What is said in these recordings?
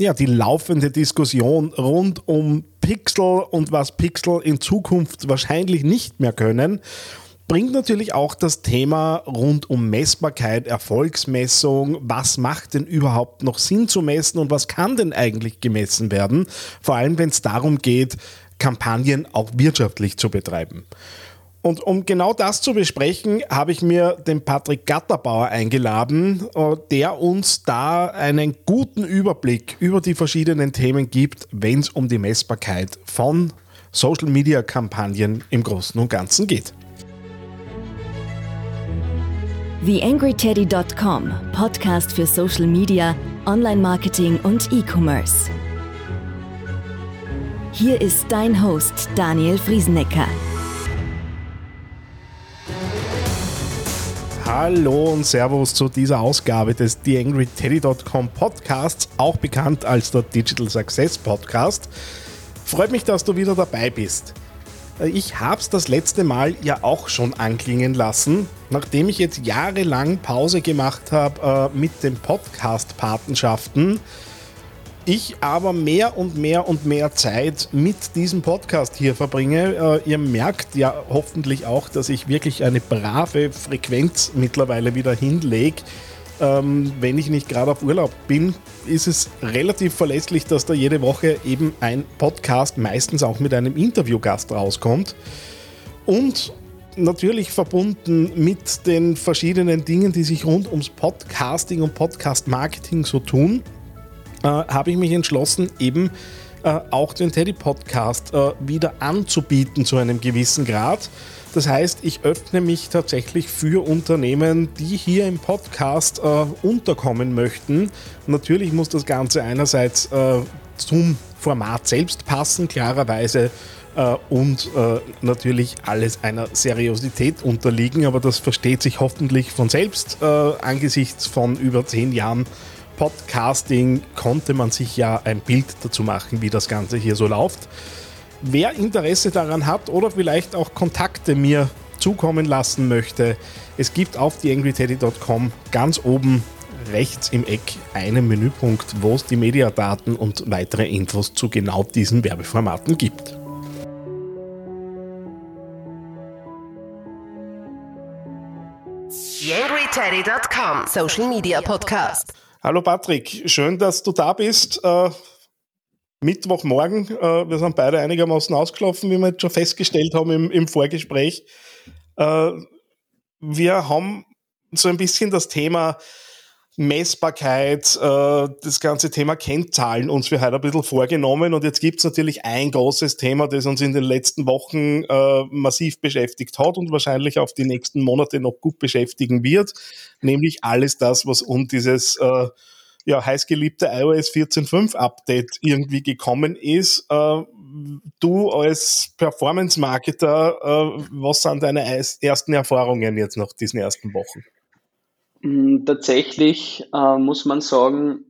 ja, die laufende Diskussion rund um Pixel und was Pixel in Zukunft wahrscheinlich nicht mehr können, bringt natürlich auch das Thema rund um Messbarkeit, Erfolgsmessung. Was macht denn überhaupt noch Sinn zu messen und was kann denn eigentlich gemessen werden? Vor allem, wenn es darum geht, Kampagnen auch wirtschaftlich zu betreiben. Und um genau das zu besprechen, habe ich mir den Patrick Gatterbauer eingeladen, äh, der uns da einen guten Überblick über die verschiedenen Themen gibt, wenn es um die Messbarkeit von Social-Media-Kampagnen im Großen und Ganzen geht. TheAngryTeddy.com, Podcast für Social Media, Online-Marketing und E-Commerce. Hier ist dein Host Daniel Friesenecker. Hallo und Servus zu dieser Ausgabe des TheAngryTeddy.com Podcasts, auch bekannt als der Digital Success Podcast. Freut mich, dass du wieder dabei bist. Ich habe es das letzte Mal ja auch schon anklingen lassen, nachdem ich jetzt jahrelang Pause gemacht habe äh, mit den Podcast-Patenschaften ich aber mehr und mehr und mehr Zeit mit diesem Podcast hier verbringe. Äh, ihr merkt ja hoffentlich auch, dass ich wirklich eine brave Frequenz mittlerweile wieder hinlege. Ähm, wenn ich nicht gerade auf Urlaub bin, ist es relativ verlässlich, dass da jede Woche eben ein Podcast meistens auch mit einem Interviewgast rauskommt. Und natürlich verbunden mit den verschiedenen Dingen, die sich rund ums Podcasting und Podcast-Marketing so tun äh, habe ich mich entschlossen, eben äh, auch den Teddy Podcast äh, wieder anzubieten zu einem gewissen Grad. Das heißt, ich öffne mich tatsächlich für Unternehmen, die hier im Podcast äh, unterkommen möchten. Natürlich muss das Ganze einerseits äh, zum Format selbst passen, klarerweise, äh, und natürlich alles einer Seriosität unterliegen, aber das versteht sich hoffentlich von selbst angesichts von über zehn Jahren Podcasting konnte man sich ja ein Bild dazu machen, wie das Ganze hier so läuft. Wer Interesse daran hat oder vielleicht auch Kontakte mir zukommen lassen möchte, es gibt auf theangryteddy.com ganz oben rechts im Eck einen Menüpunkt, wo es die Mediadaten und weitere Infos zu genau diesen Werbeformaten gibt. TheAngryTeddy.com Social Media Podcast. Hallo Patrick, schön, dass du da bist. Äh, Mittwochmorgen, äh, wir sind beide einigermaßen ausgelaufen, wie wir jetzt schon festgestellt haben im, im Vorgespräch. Äh, wir haben so ein bisschen das Thema Messbarkeit, äh, das ganze Thema Kennzahlen uns für heute ein bisschen vorgenommen. Und jetzt gibt es natürlich ein großes Thema, das uns in den letzten Wochen äh, massiv beschäftigt hat und wahrscheinlich auf die nächsten Monate noch gut beschäftigen wird, nämlich alles das, was um dieses äh, ja, heißgeliebte iOS 14.5 Update irgendwie gekommen ist. Äh, du als Performance-Marketer, äh, was sind deine ersten Erfahrungen jetzt nach diesen ersten Wochen? Mm, tatsächlich äh, muss man sagen,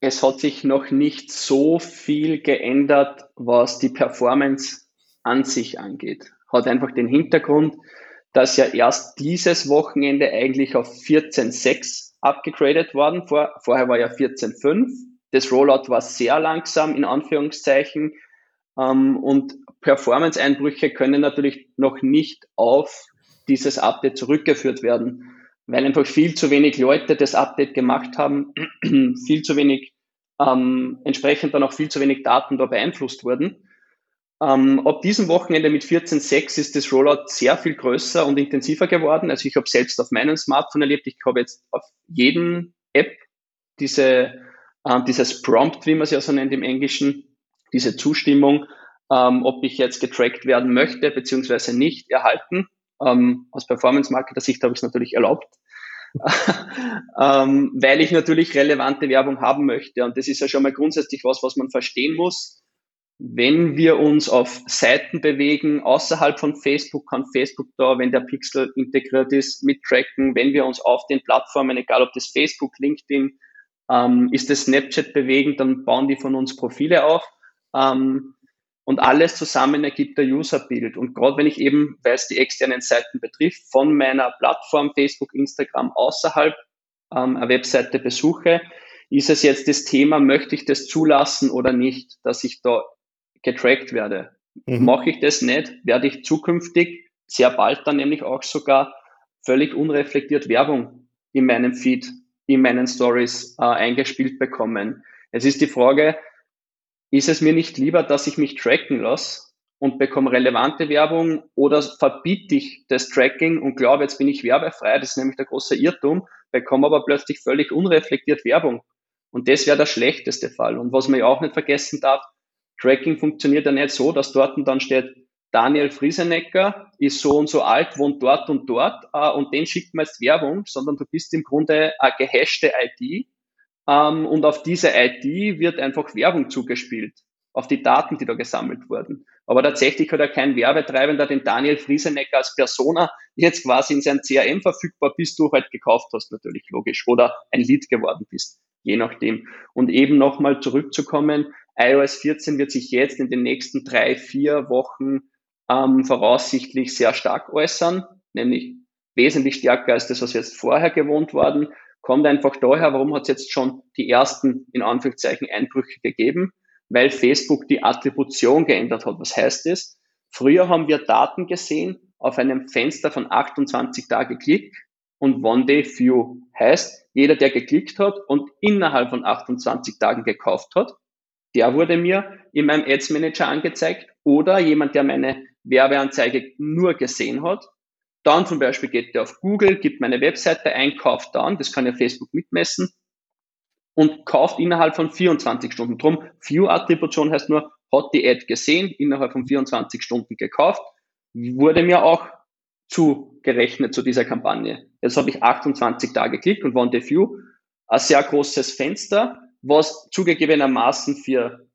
es hat sich noch nicht so viel geändert, was die Performance an sich angeht. Hat einfach den Hintergrund, dass ja erst dieses Wochenende eigentlich auf 14.6 abgegradet worden. Vor, vorher war ja 14.5. Das Rollout war sehr langsam, in Anführungszeichen. Ähm, und Performance-Einbrüche können natürlich noch nicht auf dieses Update zurückgeführt werden weil einfach viel zu wenig Leute das Update gemacht haben, viel zu wenig, ähm, entsprechend dann auch viel zu wenig Daten da beeinflusst wurden. Ähm, ab diesem Wochenende mit 14.6 ist das Rollout sehr viel größer und intensiver geworden. Also ich habe selbst auf meinem Smartphone erlebt, ich habe jetzt auf jeden App diese, äh, dieses Prompt, wie man es ja so nennt im Englischen, diese Zustimmung, ähm, ob ich jetzt getrackt werden möchte beziehungsweise nicht, erhalten. Ähm, aus Performance-Marketer-Sicht habe ich es natürlich erlaubt, ähm, weil ich natürlich relevante Werbung haben möchte. Und das ist ja schon mal grundsätzlich was, was man verstehen muss. Wenn wir uns auf Seiten bewegen, außerhalb von Facebook, kann Facebook da, wenn der Pixel integriert ist, mittracken. Wenn wir uns auf den Plattformen, egal ob das Facebook, LinkedIn, ähm, ist das Snapchat bewegen, dann bauen die von uns Profile auf. Ähm, und alles zusammen ergibt der User-Bild. Und gerade wenn ich eben, weil es die externen Seiten betrifft, von meiner Plattform Facebook, Instagram außerhalb ähm, eine Webseite besuche, ist es jetzt das Thema, möchte ich das zulassen oder nicht, dass ich da getrackt werde. Mhm. Mache ich das nicht, werde ich zukünftig sehr bald dann nämlich auch sogar völlig unreflektiert Werbung in meinem Feed, in meinen Stories äh, eingespielt bekommen. Es ist die Frage, ist es mir nicht lieber, dass ich mich tracken lasse und bekomme relevante Werbung oder verbiete ich das Tracking und glaube, jetzt bin ich werbefrei, das ist nämlich der große Irrtum, bekomme aber plötzlich völlig unreflektiert Werbung. Und das wäre der schlechteste Fall. Und was man ja auch nicht vergessen darf, Tracking funktioniert ja nicht so, dass dort dann steht, Daniel Friesenecker ist so und so alt, wohnt dort und dort äh, und den schickt man jetzt Werbung, sondern du bist im Grunde eine gehashte ID ähm, und auf diese ID wird einfach Werbung zugespielt, auf die Daten, die da gesammelt wurden. Aber tatsächlich hat ja kein Werbetreibender den Daniel Friesenecker als Persona jetzt quasi in sein CRM verfügbar, bis du halt gekauft hast, natürlich logisch, oder ein Lead geworden bist, je nachdem. Und eben nochmal zurückzukommen, iOS 14 wird sich jetzt in den nächsten drei, vier Wochen ähm, voraussichtlich sehr stark äußern, nämlich wesentlich stärker als das, was jetzt vorher gewohnt worden. Kommt einfach daher, warum hat es jetzt schon die ersten, in Anführungszeichen, Einbrüche gegeben? Weil Facebook die Attribution geändert hat. Was heißt das? Früher haben wir Daten gesehen auf einem Fenster von 28 Tage Klick und One Day View. Heißt, jeder, der geklickt hat und innerhalb von 28 Tagen gekauft hat, der wurde mir in meinem Ads Manager angezeigt oder jemand, der meine Werbeanzeige nur gesehen hat. Dann zum Beispiel geht der auf Google, gibt meine Webseite ein, kauft dann, das kann ja Facebook mitmessen, und kauft innerhalb von 24 Stunden. Drum, View-Attribution heißt nur, hat die Ad gesehen, innerhalb von 24 Stunden gekauft, wurde mir auch zugerechnet zu dieser Kampagne. Jetzt habe ich 28 Tage geklickt und One Day View, ein sehr großes Fenster, was zugegebenermaßen für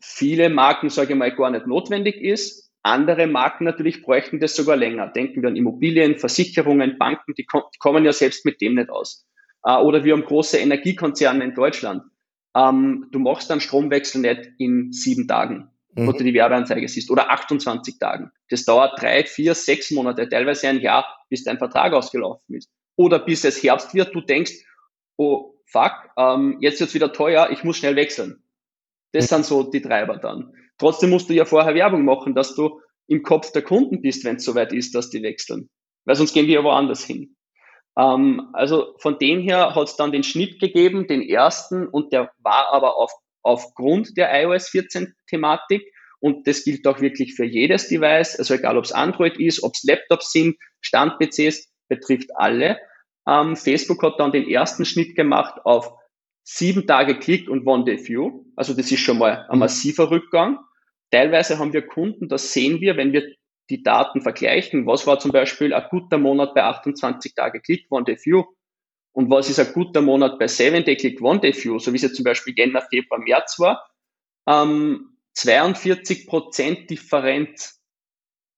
viele Marken, sage ich mal, gar nicht notwendig ist. Andere Marken natürlich bräuchten das sogar länger. Denken wir an Immobilien, Versicherungen, Banken, die, kommen ja selbst mit dem nicht aus. Äh, oder wir haben große Energiekonzerne in Deutschland. Ähm, du machst dann Stromwechsel nicht in sieben Tagen, mhm. wo du die Werbeanzeige siehst, oder 28 Tagen. Das dauert drei, vier, sechs Monate, teilweise ein Jahr, bis dein Vertrag ausgelaufen ist. Oder bis es Herbst wird, du denkst, oh fuck, ähm, jetzt wird's wieder teuer, ich muss schnell wechseln. Das sind so die Treiber dann. Trotzdem musst du ja vorher Werbung machen, dass du im Kopf der Kunden bist, wenn es soweit ist, dass die wechseln. Weil sonst gehen die ja woanders hin. Ähm, also von dem her hat es dann den Schnitt gegeben, den ersten, und der war aber auf, aufgrund der iOS 14 Thematik. Und das gilt auch wirklich für jedes Device, also egal ob es Android ist, ob es Laptops sind, Stand-PCs, betrifft alle. Ähm, Facebook hat dann den ersten Schnitt gemacht auf sieben Tage Klick und One Day View. Also das ist schon mal ein massiver Rückgang. Teilweise haben wir Kunden, das sehen wir, wenn wir die Daten vergleichen. Was war zum Beispiel ein guter Monat bei 28 Tage Klick, One Day View? Und was ist ein guter Monat bei 7 Day Click, One Day View? So wie es jetzt zum Beispiel Jänner, Februar, März war. Ähm, 42 Prozent Differenz.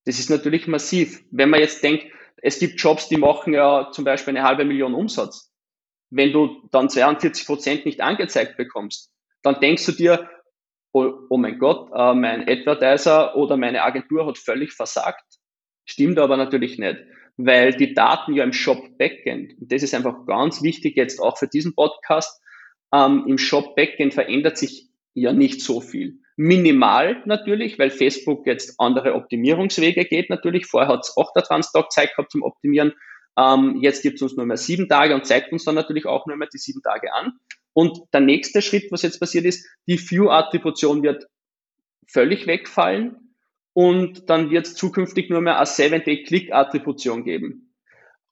Das ist natürlich massiv. Wenn man jetzt denkt, es gibt Jobs, die machen ja zum Beispiel eine halbe Million Umsatz wenn du dann 42 Prozent nicht angezeigt bekommst, dann denkst du dir, oh, oh mein Gott, äh, mein Advertiser oder meine Agentur hat völlig versagt. Stimmt aber natürlich nicht, weil die Daten ja im Shop Backend, und das ist einfach ganz wichtig jetzt auch für diesen Podcast, ähm, im Shop Backend verändert sich ja nicht so viel. Minimal natürlich, weil Facebook jetzt andere Optimierungswege geht natürlich. Vorher hat es auch der Transtag Zeit gehabt zum Optimieren. Ähm, jetzt gibt es uns nur mehr sieben Tage und zeigt uns dann natürlich auch nur mehr die sieben Tage an. Und der nächste Schritt, was jetzt passiert ist, die View-Attribution wird völlig wegfallen und dann wird es zukünftig nur mehr eine 7-Day-Click-Attribution geben.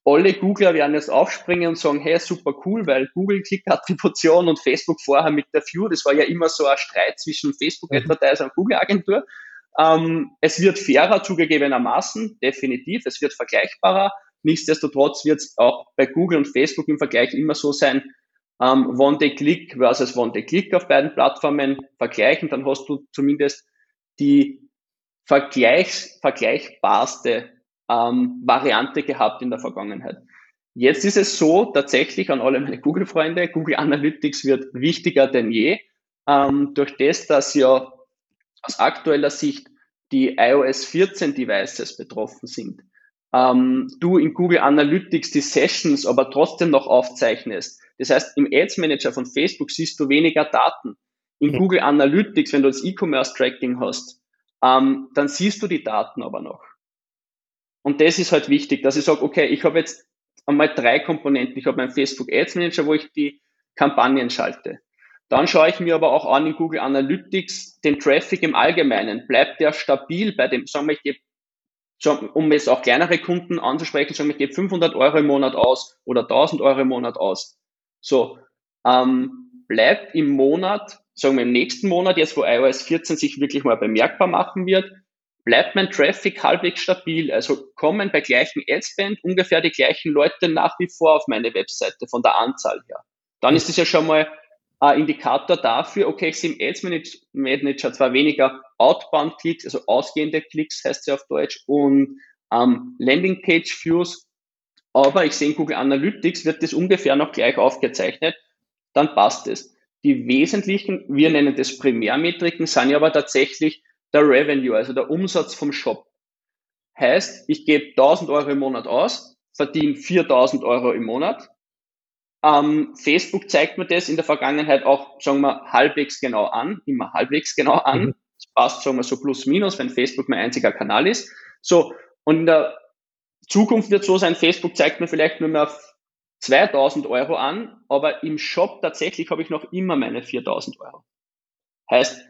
Alle Googler werden jetzt aufspringen und sagen, hey, super cool, weil Google Click-Attribution und Facebook vorher mit der View, das war ja immer so ein Streit zwischen Facebook-Advertiser und Google-Agentur. Ähm, es wird fairer zugegebenermaßen, definitiv, es wird vergleichbarer, Nichtsdestotrotz wird es auch bei Google und Facebook im Vergleich immer so sein, ähm, One-Day-Click versus One-Day-Click auf beiden Plattformen vergleichen, dann hast du zumindest die Vergleichs vergleichbarste ähm, Variante gehabt in der Vergangenheit. Jetzt ist es so, tatsächlich an alle meine Google-Freunde, Google Analytics wird wichtiger denn je, ähm, durch das, dass ja aus aktueller Sicht die iOS 14 Devices betroffen sind ähm, du in Google Analytics die Sessions aber trotzdem noch aufzeichnest. Das heißt, im Ads Manager von Facebook siehst du weniger Daten. In mhm. Google Analytics, wenn du das E-Commerce Tracking hast, ähm, dann siehst du die Daten aber noch. Und das ist halt wichtig, dass ich sage, okay, ich habe jetzt einmal drei Komponenten. Ich habe meinen Facebook Ads Manager, wo ich die Kampagnen schalte. Dann schaue ich mir aber auch an in Google Analytics den Traffic im Allgemeinen. Bleibt der stabil bei dem, sagen wir, ich gebe, um jetzt auch kleinere Kunden anzusprechen, sagen wir, ich gebe 500 Euro im Monat aus oder 1000 Euro im Monat aus. So, ähm, bleibt im Monat, sagen wir im nächsten Monat, jetzt wo iOS 14 sich wirklich mal bemerkbar machen wird, bleibt mein Traffic halbwegs stabil. Also kommen bei gleichem Adspend ungefähr die gleichen Leute nach wie vor auf meine Webseite von der Anzahl her. Dann ist es ja schon mal ein Indikator dafür, okay, ich sehe im Ads Manager zwar weniger Outbound-Klicks, also ausgehende Klicks heißt es auf Deutsch, und ähm, Landing-Page-Views, aber ich sehe in Google Analytics wird das ungefähr noch gleich aufgezeichnet, dann passt es. Die wesentlichen, wir nennen das Primärmetriken, sind ja aber tatsächlich der Revenue, also der Umsatz vom Shop. Heißt, ich gebe 1000 Euro im Monat aus, verdiene 4000 Euro im Monat. Ähm, Facebook zeigt mir das in der Vergangenheit auch, sagen wir, halbwegs genau an, immer halbwegs genau an. Mhm. Das passt, sagen wir, so plus minus, wenn Facebook mein einziger Kanal ist. So, und in der Zukunft wird so sein, Facebook zeigt mir vielleicht nur mehr 2000 Euro an, aber im Shop tatsächlich habe ich noch immer meine 4000 Euro. Heißt,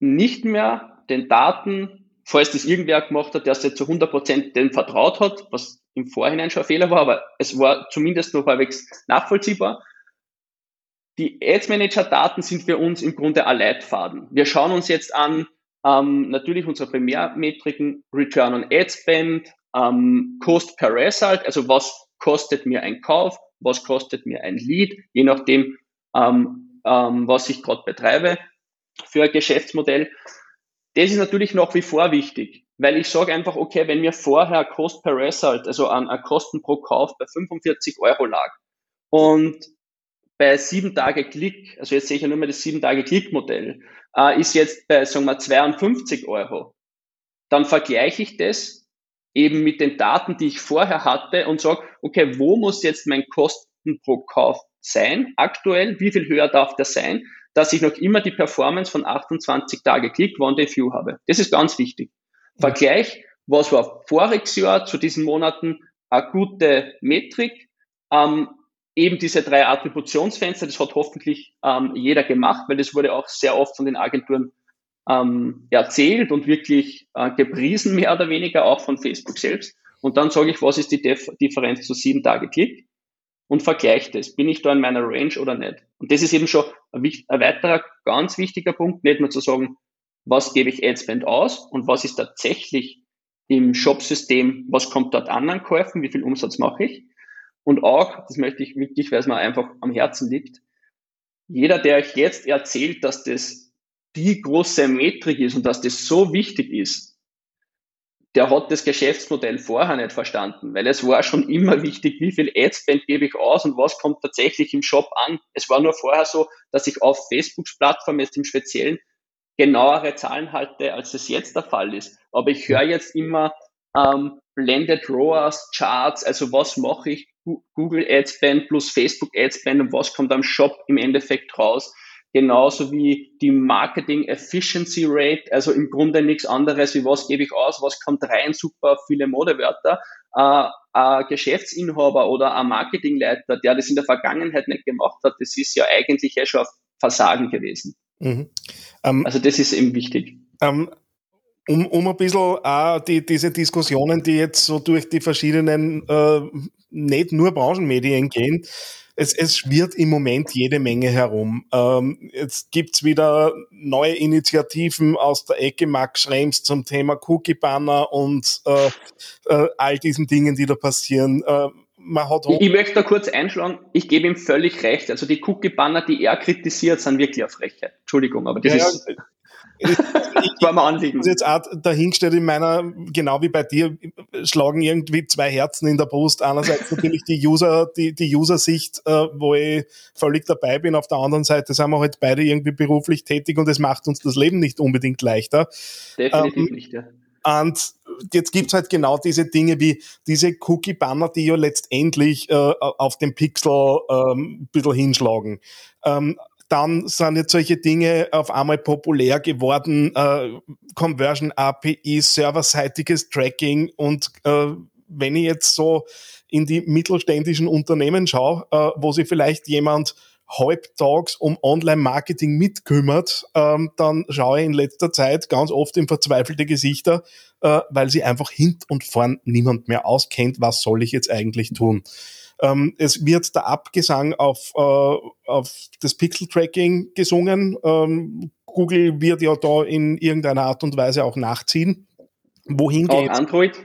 nicht mehr den Daten, falls das irgendwer gemacht hat, der es jetzt zu 100% dem vertraut hat, was im Vorhinein schon ein Fehler war, aber es war zumindest noch halbwegs nachvollziehbar. Die Ads Manager Daten sind für uns im Grunde ein Leitfaden. Wir schauen uns jetzt an, ähm, natürlich unsere Primärmetriken, Return on Ad Spend, ähm, Cost per Result, also was kostet mir ein Kauf, was kostet mir ein Lead, je nachdem, ähm, ähm, was ich gerade betreibe für ein Geschäftsmodell. Das ist natürlich nach wie vor wichtig, weil ich sage einfach, okay, wenn mir vorher Cost per Result, also an, an Kosten pro Kauf bei 45 Euro lag und bei sieben Tage Klick, also jetzt sehe ich ja nur mal das sieben Tage Klick-Modell, äh, ist jetzt bei, sagen wir, 52 Euro, dann vergleiche ich das eben mit den Daten, die ich vorher hatte und sage, okay, wo muss jetzt mein Kosten pro Kauf sein aktuell? Wie viel höher darf der sein? Dass ich noch immer die Performance von 28 Tage Click One Day View habe. Das ist ganz wichtig. Vergleich, was war voriges Jahr zu diesen Monaten eine gute Metrik. Ähm, eben diese drei Attributionsfenster, das hat hoffentlich ähm, jeder gemacht, weil das wurde auch sehr oft von den Agenturen ähm, erzählt und wirklich äh, gepriesen, mehr oder weniger, auch von Facebook selbst. Und dann sage ich, was ist die Dif Differenz zu sieben Tage Klick? Und vergleicht es. Bin ich da in meiner Range oder nicht? Und das ist eben schon ein, ein weiterer ganz wichtiger Punkt, nicht nur zu sagen, was gebe ich Adspend aus und was ist tatsächlich im Shop-System, was kommt dort an an Käufen, wie viel Umsatz mache ich? Und auch, das möchte ich wirklich, weil es mir einfach am Herzen liegt, jeder, der euch jetzt erzählt, dass das die große Metrik ist und dass das so wichtig ist, der hat das Geschäftsmodell vorher nicht verstanden, weil es war schon immer wichtig, wie viel Adspend gebe ich aus und was kommt tatsächlich im Shop an. Es war nur vorher so, dass ich auf Facebooks Plattform jetzt im Speziellen genauere Zahlen halte, als es jetzt der Fall ist. Aber ich höre jetzt immer ähm, Blended ROAS, Charts, also was mache ich Google Adspend plus Facebook Adspend und was kommt am Shop im Endeffekt raus genauso wie die Marketing Efficiency Rate, also im Grunde nichts anderes wie was gebe ich aus, was kommt rein, super viele Modewörter. Äh, ein Geschäftsinhaber oder ein Marketingleiter, der das in der Vergangenheit nicht gemacht hat, das ist ja eigentlich ja schon ein Versagen gewesen. Mhm. Ähm, also das ist eben wichtig. Ähm, um, um ein bisschen auch die, diese Diskussionen, die jetzt so durch die verschiedenen, äh, nicht nur Branchenmedien gehen, es, es schwirrt im Moment jede Menge herum. Ähm, jetzt gibt's wieder neue Initiativen aus der Ecke Max Schrems zum Thema Cookie-Banner und äh, äh, all diesen Dingen, die da passieren. Äh, man hat ich, ich möchte da kurz einschlagen, ich gebe ihm völlig recht. Also die Cookie-Banner, die er kritisiert, sind wirklich auf Frechheit. Entschuldigung, aber das ja, ist... Ich, war mir Anliegen. Also jetzt auch dahingestellt in meiner, genau wie bei dir, schlagen irgendwie zwei Herzen in der Brust. Einerseits natürlich die User, die, die User-Sicht, äh, wo ich völlig dabei bin. Auf der anderen Seite sind wir halt beide irgendwie beruflich tätig und es macht uns das Leben nicht unbedingt leichter. Definitiv ähm, nicht, ja. Und jetzt gibt's halt genau diese Dinge wie diese Cookie-Banner, die ja letztendlich äh, auf dem Pixel ähm, ein bisschen hinschlagen. Ähm, dann sind jetzt solche Dinge auf einmal populär geworden, äh, Conversion API, serverseitiges Tracking und äh, wenn ich jetzt so in die mittelständischen Unternehmen schaue, äh, wo sich vielleicht jemand halbtags um Online-Marketing mitkümmert, ähm, dann schaue ich in letzter Zeit ganz oft in verzweifelte Gesichter, äh, weil sie einfach hint und vorn niemand mehr auskennt, was soll ich jetzt eigentlich tun. Ähm, es wird der Abgesang auf, äh, auf das Pixel-Tracking gesungen. Ähm, Google wird ja da in irgendeiner Art und Weise auch nachziehen. Wohin geht Android?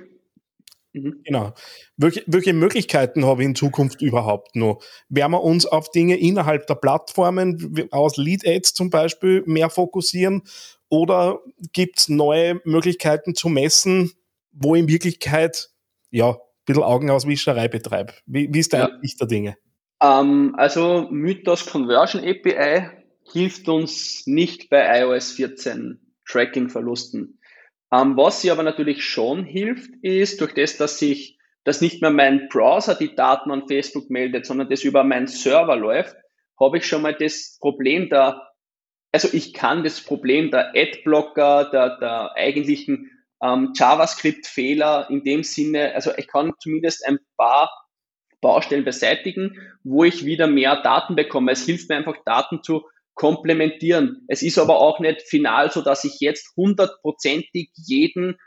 Mhm. Genau. Welche, welche Möglichkeiten habe ich in Zukunft überhaupt noch? Werden wir uns auf Dinge innerhalb der Plattformen aus Lead Ads zum Beispiel mehr fokussieren? Oder gibt es neue Möglichkeiten zu messen, wo in Wirklichkeit ja, bisschen Augenauswischerei betreibe? Wie, wie ist deine ja. Sicht der Dinge? Um, ähm, also Mythos Conversion API hilft uns nicht bei iOS 14 Tracking-Verlusten. Ähm, was sie aber natürlich schon hilft, ist durch das, dass sich, dass nicht mehr mein Browser die Daten an Facebook meldet, sondern das über meinen Server läuft, habe ich schon mal das Problem da, also ich kann das Problem der Adblocker, der, der eigentlichen ähm, JavaScript-Fehler in dem Sinne, also ich kann zumindest ein paar Baustellen beseitigen, wo ich wieder mehr Daten bekomme. Es hilft mir einfach, Daten zu komplementieren. Es ist aber auch nicht final so, dass ich jetzt hundertprozentig jeden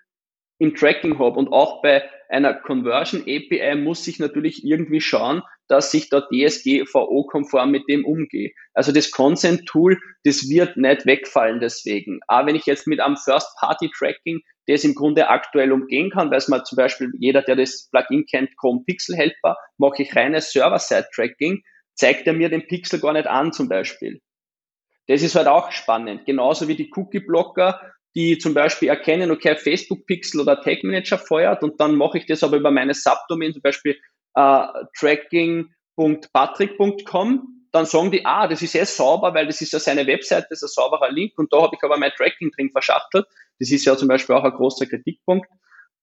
im Tracking habe. Und auch bei einer Conversion API muss ich natürlich irgendwie schauen, dass ich da DSGVO-konform mit dem umgehe. Also das Consent-Tool, das wird nicht wegfallen deswegen. Aber wenn ich jetzt mit einem First-Party-Tracking das im Grunde aktuell umgehen kann, weil es mal zum Beispiel jeder, der das Plugin kennt, Chrome Pixel Helper, mache ich reines Server-Side-Tracking, zeigt er mir den Pixel gar nicht an zum Beispiel. Das ist halt auch spannend. Genauso wie die Cookie-Blocker, die zum Beispiel erkennen, okay, Facebook-Pixel oder Tag Manager feuert und dann mache ich das aber über meine Subdomain, zum Beispiel äh, tracking.patrick.com. Dann sagen die, ah, das ist sehr sauber, weil das ist ja seine Webseite, das ist ein sauberer Link und da habe ich aber mein Tracking drin verschachtelt. Das ist ja zum Beispiel auch ein großer Kritikpunkt.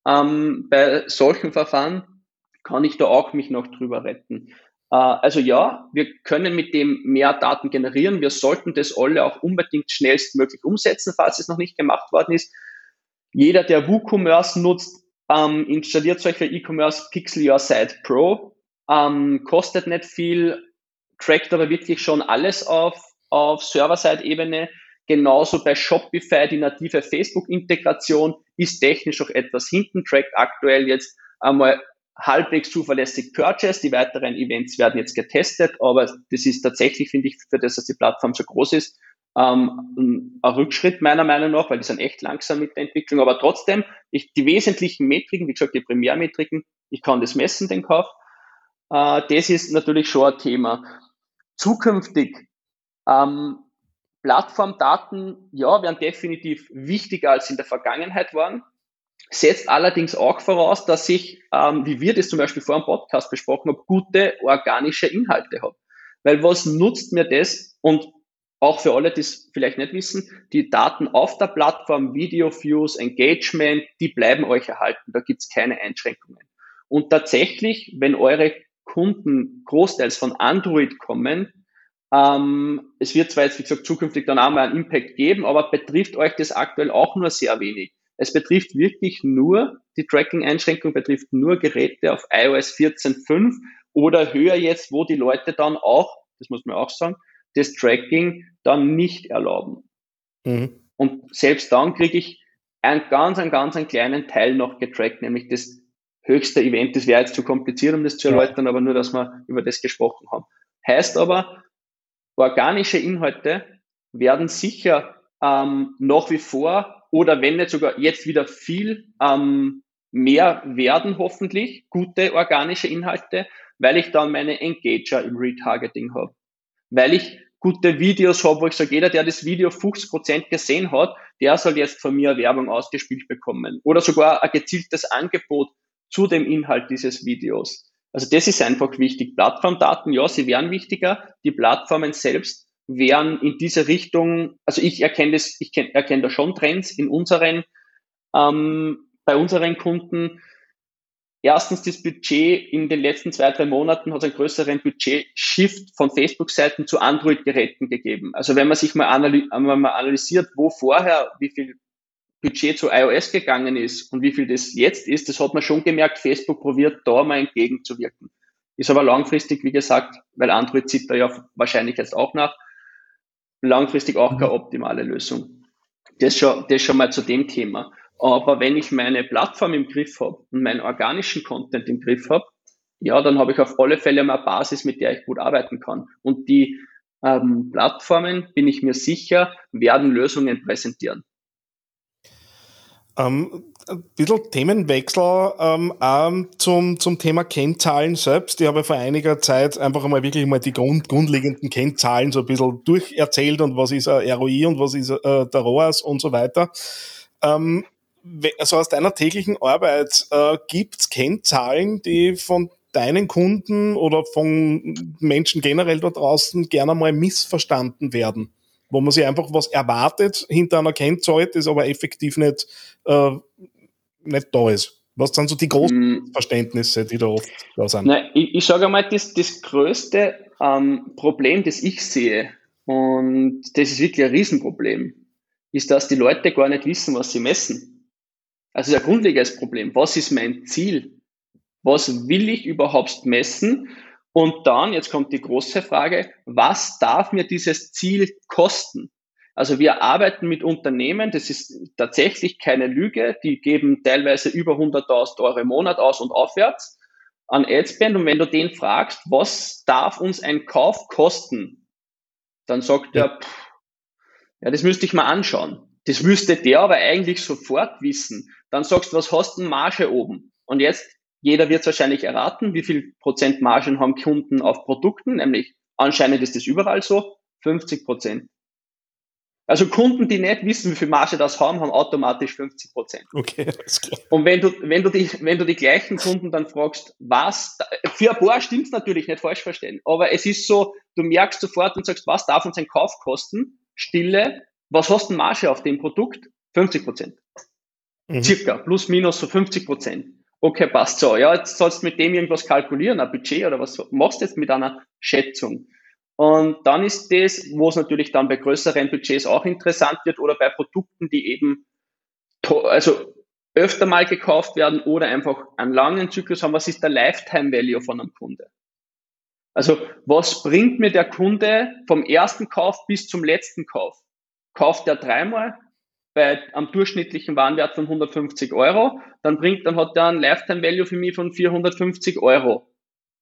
Ähm, bei solchen Verfahren kann ich da auch mich noch drüber retten. Äh, also ja, wir können mit dem mehr Daten generieren. Wir sollten das alle auch unbedingt schnellstmöglich umsetzen, falls es noch nicht gemacht worden ist. Jeder, der WooCommerce nutzt, ähm, installiert solche E-Commerce Pixel Your Site Pro. Ähm, kostet nicht viel, trackt aber wirklich schon alles auf, auf Server-Side-Ebene. Genauso bei Shopify, die native Facebook-Integration ist technisch auch etwas hinten, trackt aktuell jetzt einmal halbwegs zuverlässig Purchase. Die weiteren Events werden jetzt getestet, aber das ist tatsächlich, finde ich, für das, dass die Plattform so groß ist, ähm, ein Rückschritt meiner Meinung nach, weil die sind echt langsam mit der Entwicklung. Aber trotzdem, ich, die wesentlichen Metriken, wie gesagt, die Primärmetriken, ich kann das messen, den Kauf. Äh, das ist natürlich schon ein Thema. Zukünftig, ähm, Plattformdaten, ja, werden definitiv wichtiger als in der Vergangenheit waren setzt allerdings auch voraus, dass ich, ähm, wie wir das zum Beispiel vor dem Podcast besprochen haben, gute organische Inhalte habe. Weil was nutzt mir das? Und auch für alle, die es vielleicht nicht wissen, die Daten auf der Plattform, Video Views, Engagement, die bleiben euch erhalten. Da gibt's keine Einschränkungen. Und tatsächlich, wenn eure Kunden großteils von Android kommen, ähm, es wird zwar jetzt, wie gesagt, zukünftig dann auch mal einen Impact geben, aber betrifft euch das aktuell auch nur sehr wenig. Es betrifft wirklich nur, die Tracking-Einschränkung betrifft nur Geräte auf iOS 14.5 oder höher jetzt, wo die Leute dann auch, das muss man auch sagen, das Tracking dann nicht erlauben. Mhm. Und selbst dann kriege ich einen ganz, einen ganz einen kleinen Teil noch getrackt, nämlich das höchste Event. Das wäre jetzt zu kompliziert, um das zu erläutern, aber nur, dass wir über das gesprochen haben. Heißt aber, organische Inhalte werden sicher ähm, nach wie vor oder wenn nicht sogar jetzt wieder viel ähm, mehr werden, hoffentlich, gute organische Inhalte, weil ich dann meine Engager im Retargeting habe. Weil ich gute Videos habe, wo ich sage, jeder, der das Video 50% gesehen hat, der soll jetzt von mir Werbung ausgespielt bekommen. Oder sogar ein gezieltes Angebot zu dem Inhalt dieses Videos. Also das ist einfach wichtig. Plattformdaten, ja, sie werden wichtiger. Die Plattformen selbst wären in diese Richtung, also ich erkenne das, ich erkenne da schon Trends in unseren, ähm, bei unseren Kunden erstens das Budget in den letzten zwei, drei Monaten hat einen größeren Budget-Shift von Facebook-Seiten zu Android-Geräten gegeben. Also wenn man sich mal, analy mal analysiert, wo vorher wie viel Budget zu iOS gegangen ist und wie viel das jetzt ist, das hat man schon gemerkt, Facebook probiert da mal entgegenzuwirken. Ist aber langfristig, wie gesagt, weil Android zieht da ja wahrscheinlich jetzt auch nach, langfristig auch keine mhm. optimale Lösung. Das schon, das schon mal zu dem Thema. Aber wenn ich meine Plattform im Griff habe und meinen organischen Content im Griff habe, ja, dann habe ich auf alle Fälle mal eine Basis, mit der ich gut arbeiten kann. Und die ähm, Plattformen, bin ich mir sicher, werden Lösungen präsentieren. Ähm, ein bisschen Themenwechsel ähm, ähm, zum, zum Thema Kennzahlen selbst. Ich habe vor einiger Zeit einfach mal wirklich mal die grund, grundlegenden Kennzahlen so ein bisschen durcherzählt und was ist ein ROI und was ist äh, der ROAS und so weiter. Ähm, also aus deiner täglichen Arbeit, äh, gibt es Kennzahlen, die von deinen Kunden oder von Menschen generell da draußen gerne mal missverstanden werden? Wo man sich einfach was erwartet hinter einer Kennzahl, das aber effektiv nicht, äh, nicht da ist. Was sind so die großen hm. Verständnisse, die da oft da sind? Na, ich, ich sage einmal, das, das größte ähm, Problem, das ich sehe, und das ist wirklich ein Riesenproblem, ist, dass die Leute gar nicht wissen, was sie messen. Also ein grundlegendes Problem. Was ist mein Ziel? Was will ich überhaupt messen? Und dann, jetzt kommt die große Frage, was darf mir dieses Ziel kosten? Also wir arbeiten mit Unternehmen, das ist tatsächlich keine Lüge, die geben teilweise über 100.000 Euro im Monat aus und aufwärts an Adspend. Und wenn du den fragst, was darf uns ein Kauf kosten, dann sagt er, pff, ja, das müsste ich mal anschauen. Das müsste der aber eigentlich sofort wissen. Dann sagst du, was hast du denn Marge oben? Und jetzt, jeder wird es wahrscheinlich erraten, wie viel Prozent Margen haben Kunden auf Produkten, nämlich anscheinend ist das überall so, 50 Prozent. Also Kunden, die nicht wissen, wie viel Marge das haben, haben automatisch 50 Prozent. Okay, alles klar. Und wenn du, wenn du die, wenn du die gleichen Kunden dann fragst, was, für ein paar stimmt es natürlich nicht falsch verstehen, aber es ist so, du merkst sofort und sagst, was darf uns ein Kauf kosten? Stille, was hast du Marge auf dem Produkt? 50 Prozent. Mhm. Circa, plus minus so 50 Prozent. Okay, passt so. Ja, jetzt sollst du mit dem irgendwas kalkulieren, ein Budget oder was machst du jetzt mit einer Schätzung? Und dann ist das, wo es natürlich dann bei größeren Budgets auch interessant wird oder bei Produkten, die eben also öfter mal gekauft werden oder einfach einen langen Zyklus haben, was ist der Lifetime Value von einem Kunde? Also was bringt mir der Kunde vom ersten Kauf bis zum letzten Kauf? kauft er dreimal bei einem durchschnittlichen Warenwert von 150 Euro, dann bringt, dann hat er ein Lifetime Value für mich von 450 Euro.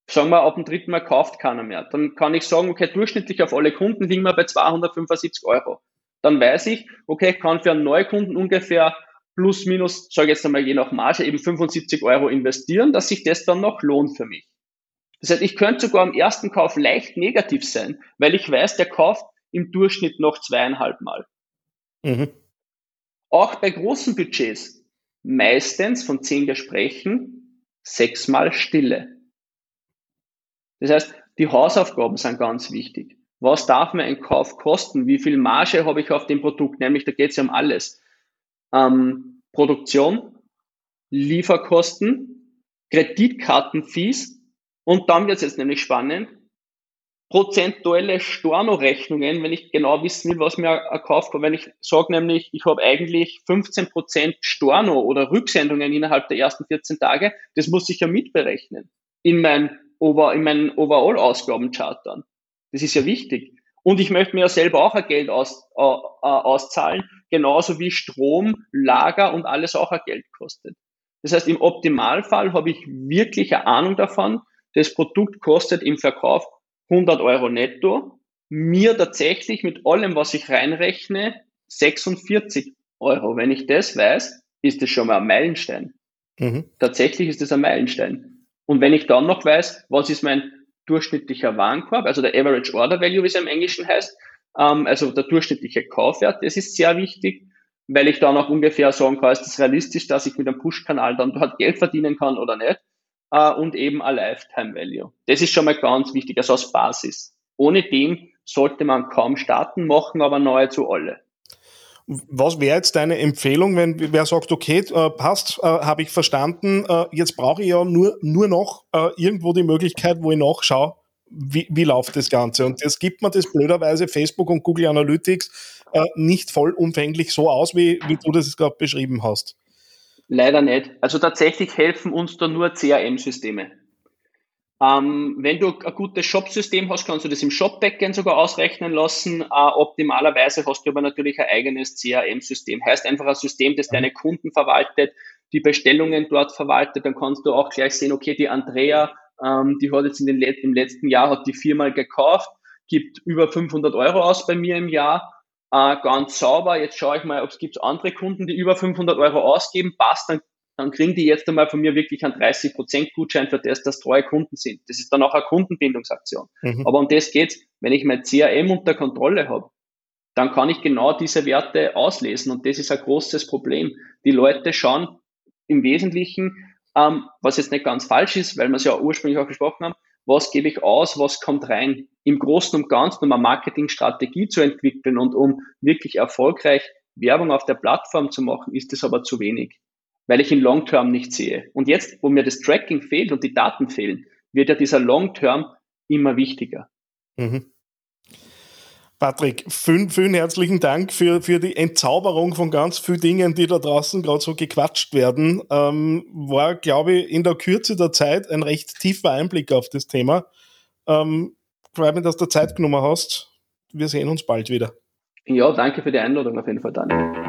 Sagen wir, ab dem dritten Mal kauft keiner mehr. Dann kann ich sagen, okay, durchschnittlich auf alle Kunden liegen wir bei 275 Euro. Dann weiß ich, okay, ich kann für einen Neukunden ungefähr plus minus, sage ich jetzt einmal je nach Marge, eben 75 Euro investieren, dass sich das dann noch lohnt für mich. Das heißt, ich könnte sogar am ersten Kauf leicht negativ sein, weil ich weiß, der kauft im Durchschnitt noch zweieinhalb Mal. Mhm. Auch bei großen Budgets meistens von zehn Gesprächen sechsmal Stille. Das heißt, die Hausaufgaben sind ganz wichtig. Was darf mir ein Kauf kosten? Wie viel Marge habe ich auf dem Produkt? Nämlich, da geht es ja um alles. Ähm, Produktion, Lieferkosten, Kreditkartenfees und dann wird es jetzt nämlich spannend, prozentuelle Storno-Rechnungen, wenn ich genau wissen will, was mir erkauft kann. Wenn ich sage nämlich, ich habe eigentlich 15% Storno oder Rücksendungen innerhalb der ersten 14 Tage, das muss ich ja mitberechnen in mein Over, in meinen Overall-Ausgabenchart dann. Das ist ja wichtig. Und ich möchte mir ja selber auch ein Geld aus, äh, äh, auszahlen, genauso wie Strom, Lager und alles auch ein Geld kostet. Das heißt, im Optimalfall habe ich wirklich eine Ahnung davon, das Produkt kostet im Verkauf 100 Euro netto, mir tatsächlich mit allem, was ich reinrechne, 46 Euro. Wenn ich das weiß, ist das schon mal ein Meilenstein. Mhm. Tatsächlich ist das ein Meilenstein. Und wenn ich dann noch weiß, was ist mein durchschnittlicher Warenkorb, also der Average Order Value, wie es im Englischen heißt, ähm, also der durchschnittliche Kaufwert, das ist sehr wichtig, weil ich dann auch ungefähr sagen kann, ist das realistisch, dass ich mit einem Push-Kanal dann dort Geld verdienen kann oder nicht äh, und eben ein Lifetime Value. Das ist schon mal ganz wichtig, also als Basis. Ohne dem sollte man kaum starten, machen aber neue zu alle. Was wäre jetzt deine Empfehlung, wenn wer sagt, okay, äh, passt, äh, habe ich verstanden, äh, jetzt brauche ich ja nur, nur noch äh, irgendwo die Möglichkeit, wo ich nachschaue, wie, wie läuft das Ganze. Und das gibt mir das blöderweise Facebook und Google Analytics äh, nicht vollumfänglich so aus, wie, wie du das gerade beschrieben hast. Leider nicht. Also tatsächlich helfen uns da nur CRM-Systeme. Ähm, wenn du ein gutes Shop-System hast, kannst du das im Shop-Backend sogar ausrechnen lassen. Äh, optimalerweise hast du aber natürlich ein eigenes CRM-System. Heißt einfach ein System, das deine Kunden verwaltet, die Bestellungen dort verwaltet. Dann kannst du auch gleich sehen, okay, die Andrea, ähm, die hat jetzt in den, im letzten Jahr hat die viermal gekauft, gibt über 500 Euro aus bei mir im Jahr. Äh, ganz sauber. Jetzt schaue ich mal, ob es gibt andere Kunden, die über 500 Euro ausgeben. Passt, dann dann kriegen die jetzt einmal von mir wirklich einen 30% Gutschein für das, dass treue Kunden sind. Das ist dann auch eine Kundenbindungsaktion. Mhm. Aber um das geht's, wenn ich mein CRM unter Kontrolle habe, dann kann ich genau diese Werte auslesen und das ist ein großes Problem. Die Leute schauen im Wesentlichen, ähm, was jetzt nicht ganz falsch ist, weil wir es ja ursprünglich auch gesprochen haben, was gebe ich aus, was kommt rein. Im Großen und Ganzen, um eine Marketingstrategie zu entwickeln und um wirklich erfolgreich Werbung auf der Plattform zu machen, ist es aber zu wenig weil ich ihn Long-Term nicht sehe. Und jetzt, wo mir das Tracking fehlt und die Daten fehlen, wird ja dieser Long-Term immer wichtiger. Mhm. Patrick, vielen, vielen herzlichen Dank für, für die Entzauberung von ganz vielen Dingen, die da draußen gerade so gequatscht werden. Ähm, war, glaube ich, in der Kürze der Zeit ein recht tiefer Einblick auf das Thema. Ähm, freue mich, dass du Zeit genommen hast. Wir sehen uns bald wieder. Ja, danke für die Einladung auf jeden Fall, Daniel.